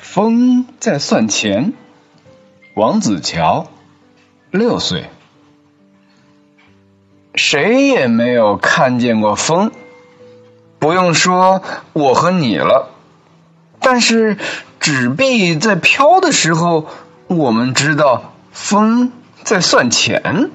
风在算钱。王子乔，六岁。谁也没有看见过风，不用说我和你了。但是纸币在飘的时候，我们知道风在算钱。